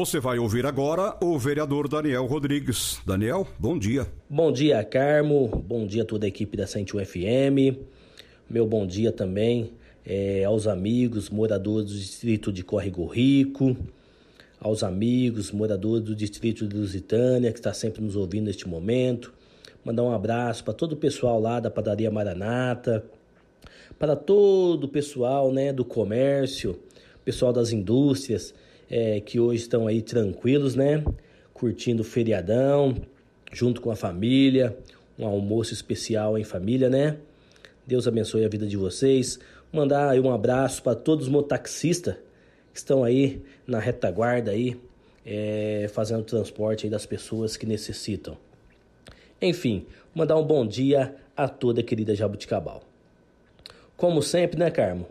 Você vai ouvir agora o vereador Daniel Rodrigues. Daniel, bom dia. Bom dia, Carmo. Bom dia a toda a equipe da 101 FM. Meu bom dia também é, aos amigos moradores do distrito de Córrego Rico, aos amigos moradores do distrito de Lusitânia, que está sempre nos ouvindo neste momento. Mandar um abraço para todo o pessoal lá da padaria Maranata, para todo o pessoal né, do comércio, pessoal das indústrias é, que hoje estão aí tranquilos, né? Curtindo o feriadão, junto com a família, um almoço especial em família, né? Deus abençoe a vida de vocês. Mandar aí um abraço para todos os mototaxistas que estão aí na retaguarda aí, é, fazendo transporte aí das pessoas que necessitam. Enfim, mandar um bom dia a toda a querida Jabuticabal. Como sempre, né, Carmo?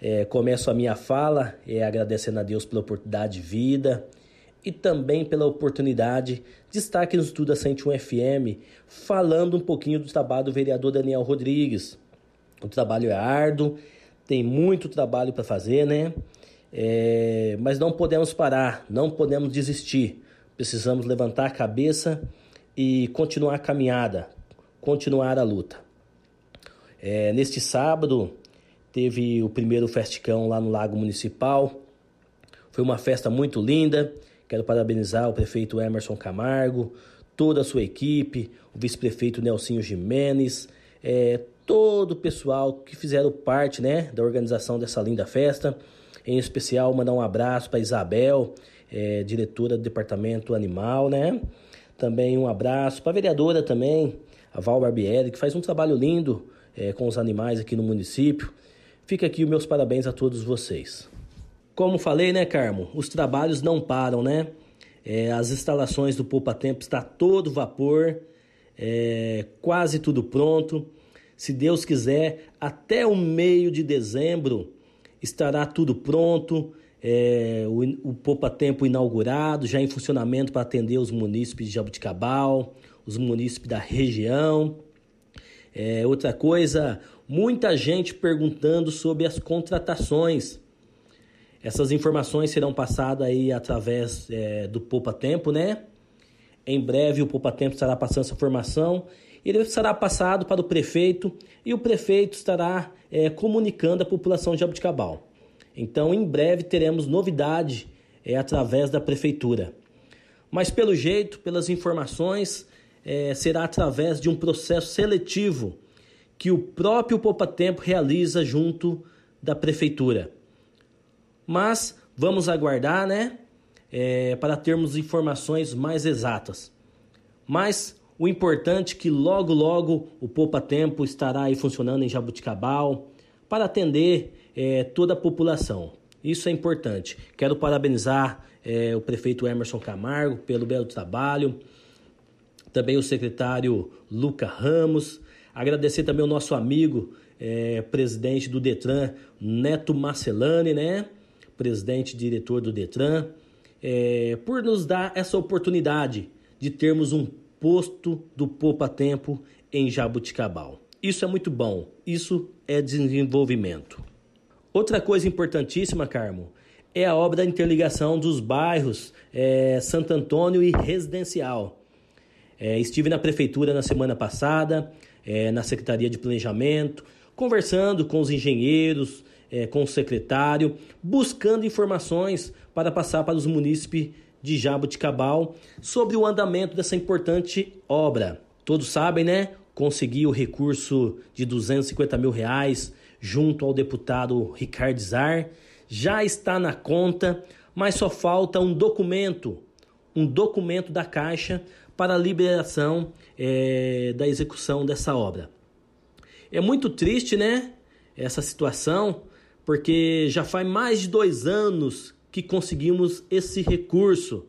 É, começo a minha fala é, agradecendo a Deus pela oportunidade de vida e também pela oportunidade de estar aqui no Estudo 101 FM falando um pouquinho do trabalho do vereador Daniel Rodrigues. O trabalho é árduo, tem muito trabalho para fazer, né? É, mas não podemos parar, não podemos desistir. Precisamos levantar a cabeça e continuar a caminhada, continuar a luta. É, neste sábado, Teve o primeiro festicão lá no Lago Municipal. Foi uma festa muito linda. Quero parabenizar o prefeito Emerson Camargo, toda a sua equipe, o vice-prefeito Nelsinho Jimenez, é, todo o pessoal que fizeram parte né, da organização dessa linda festa. Em especial, mandar um abraço para Isabel, é, diretora do Departamento Animal, né? Também um abraço para a vereadora também, a Val Barbieri, que faz um trabalho lindo é, com os animais aqui no município. Fica aqui os meus parabéns a todos vocês. Como falei, né, Carmo? Os trabalhos não param, né? É, as instalações do Poupa Tempo está todo vapor, é, quase tudo pronto. Se Deus quiser, até o meio de dezembro estará tudo pronto. É, o, o Poupa Tempo inaugurado, já em funcionamento para atender os munícipes de Jabuticabal, os munícipes da região. É, outra coisa, muita gente perguntando sobre as contratações. Essas informações serão passadas aí através é, do Poupa Tempo, né? Em breve o Poupa Tempo estará passando essa informação. Ele será passado para o prefeito e o prefeito estará é, comunicando a população de Jabuticabal. Então, em breve teremos novidade é, através da prefeitura. Mas pelo jeito, pelas informações, é, será através de um processo seletivo que o próprio Poupa Tempo realiza junto da prefeitura. Mas vamos aguardar, né? É, para termos informações mais exatas. Mas o importante é que logo, logo o Poupa Tempo estará aí funcionando em Jabuticabal para atender é, toda a população. Isso é importante. Quero parabenizar é, o prefeito Emerson Camargo pelo belo trabalho, também o secretário Luca Ramos, Agradecer também ao nosso amigo, é, presidente do Detran, Neto Marcelani, né? Presidente diretor do Detran, é, por nos dar essa oportunidade de termos um posto do Poupa Tempo em Jabuticabal. Isso é muito bom, isso é desenvolvimento. Outra coisa importantíssima, Carmo, é a obra da interligação dos bairros é, Santo Antônio e Residencial. É, estive na prefeitura na semana passada, é, na Secretaria de Planejamento, conversando com os engenheiros, é, com o secretário, buscando informações para passar para os munícipes de Jaboticabal sobre o andamento dessa importante obra. Todos sabem, né? Consegui o recurso de 250 mil reais junto ao deputado Ricardo Zar. Já está na conta, mas só falta um documento, um documento da Caixa para a liberação é, da execução dessa obra. É muito triste, né? Essa situação, porque já faz mais de dois anos que conseguimos esse recurso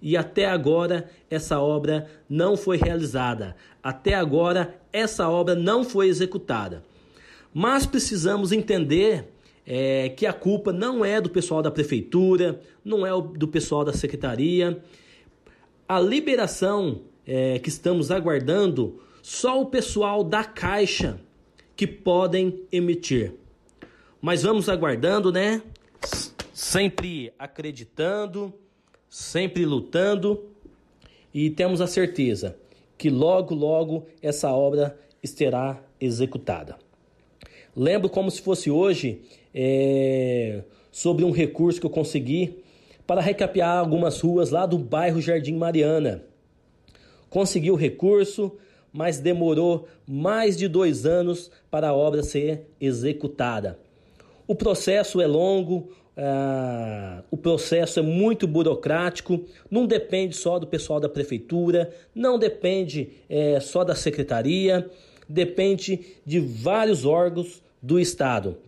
e até agora essa obra não foi realizada. Até agora essa obra não foi executada. Mas precisamos entender é, que a culpa não é do pessoal da prefeitura, não é do pessoal da secretaria. A liberação é, que estamos aguardando, só o pessoal da Caixa que podem emitir. Mas vamos aguardando, né? Sempre acreditando, sempre lutando e temos a certeza que logo, logo essa obra estará executada. Lembro como se fosse hoje é, sobre um recurso que eu consegui para recapear algumas ruas lá do bairro Jardim Mariana. Consegui o recurso, mas demorou mais de dois anos para a obra ser executada. O processo é longo, ah, o processo é muito burocrático, não depende só do pessoal da prefeitura, não depende é, só da secretaria, depende de vários órgãos do Estado.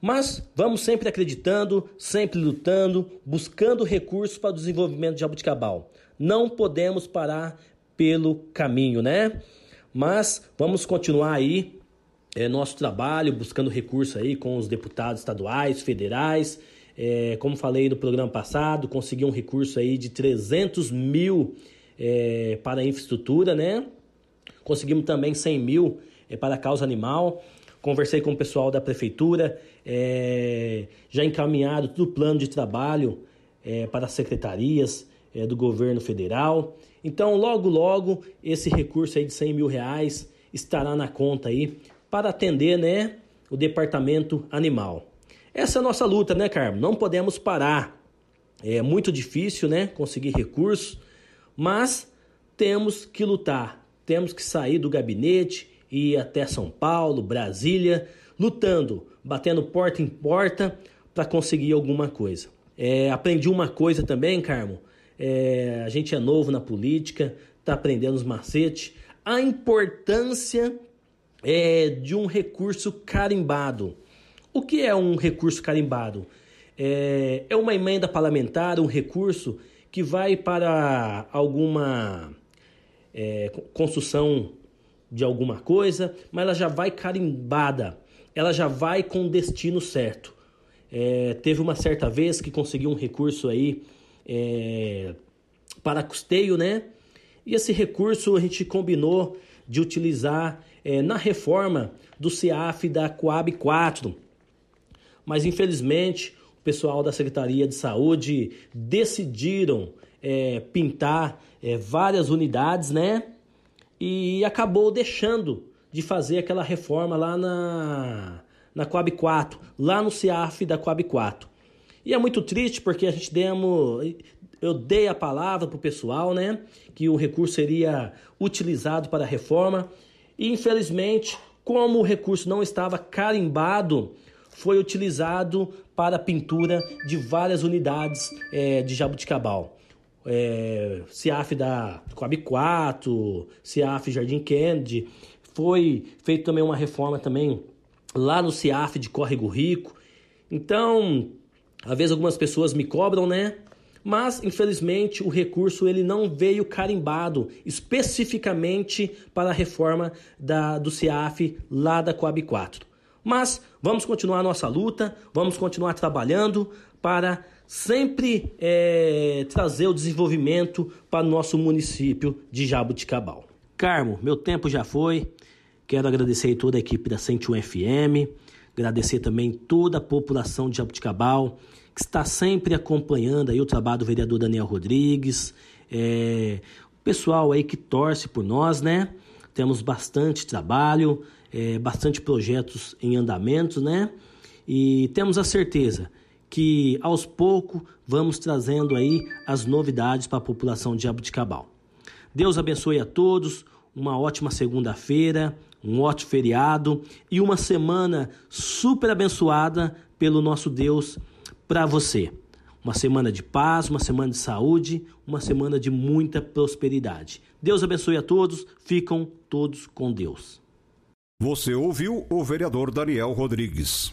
Mas vamos sempre acreditando, sempre lutando, buscando recursos para o desenvolvimento de Jabuticabal. Não podemos parar pelo caminho, né? Mas vamos continuar aí é, nosso trabalho, buscando recursos aí com os deputados estaduais, federais. É, como falei no programa passado, consegui um recurso aí de 300 mil é, para a infraestrutura, né? Conseguimos também 100 mil é, para a causa animal. Conversei com o pessoal da prefeitura, é, já encaminhado todo o plano de trabalho é, para as secretarias é, do governo federal. Então, logo, logo, esse recurso aí de 100 mil reais estará na conta aí para atender, né, o departamento animal. Essa é a nossa luta, né, Carmo? Não podemos parar. É muito difícil, né, conseguir recursos, mas temos que lutar. Temos que sair do gabinete e até São Paulo, Brasília, lutando, batendo porta em porta para conseguir alguma coisa. É, aprendi uma coisa também, Carmo. É, a gente é novo na política, está aprendendo os macetes. A importância é, de um recurso carimbado. O que é um recurso carimbado? É, é uma emenda parlamentar, um recurso que vai para alguma é, construção de alguma coisa, mas ela já vai carimbada, ela já vai com o destino certo. É, teve uma certa vez que conseguiu um recurso aí é, para custeio, né? E esse recurso a gente combinou de utilizar é, na reforma do CIAF da Coab 4. Mas infelizmente o pessoal da Secretaria de Saúde decidiram é, pintar é, várias unidades, né? E acabou deixando de fazer aquela reforma lá na, na Coab 4, lá no CIAF da Coab 4. E é muito triste porque a gente demos, eu dei a palavra para o pessoal, né, que o recurso seria utilizado para a reforma e infelizmente, como o recurso não estava carimbado, foi utilizado para a pintura de várias unidades é, de jabuticabal é, CIAF da Coab 4, CIAF Jardim Kennedy. Foi feito também uma reforma também lá no CIAF de Córrego Rico. Então, às vezes algumas pessoas me cobram, né? Mas, infelizmente, o recurso ele não veio carimbado especificamente para a reforma da, do CIAF lá da Coab 4. Mas vamos continuar nossa luta, vamos continuar trabalhando para sempre é, trazer o desenvolvimento para o nosso município de Jabuticabal. Carmo, meu tempo já foi. Quero agradecer toda a equipe da 101 FM, agradecer também toda a população de Jabuticabal que está sempre acompanhando aí o trabalho do vereador Daniel Rodrigues, é, o pessoal aí que torce por nós, né? Temos bastante trabalho, é, bastante projetos em andamento, né? E temos a certeza que aos poucos vamos trazendo aí as novidades para a população de Jabuticabal. Deus abençoe a todos, uma ótima segunda-feira, um ótimo feriado e uma semana super abençoada pelo nosso Deus para você. Uma semana de paz, uma semana de saúde, uma semana de muita prosperidade. Deus abençoe a todos, ficam todos com Deus. Você ouviu o vereador Daniel Rodrigues.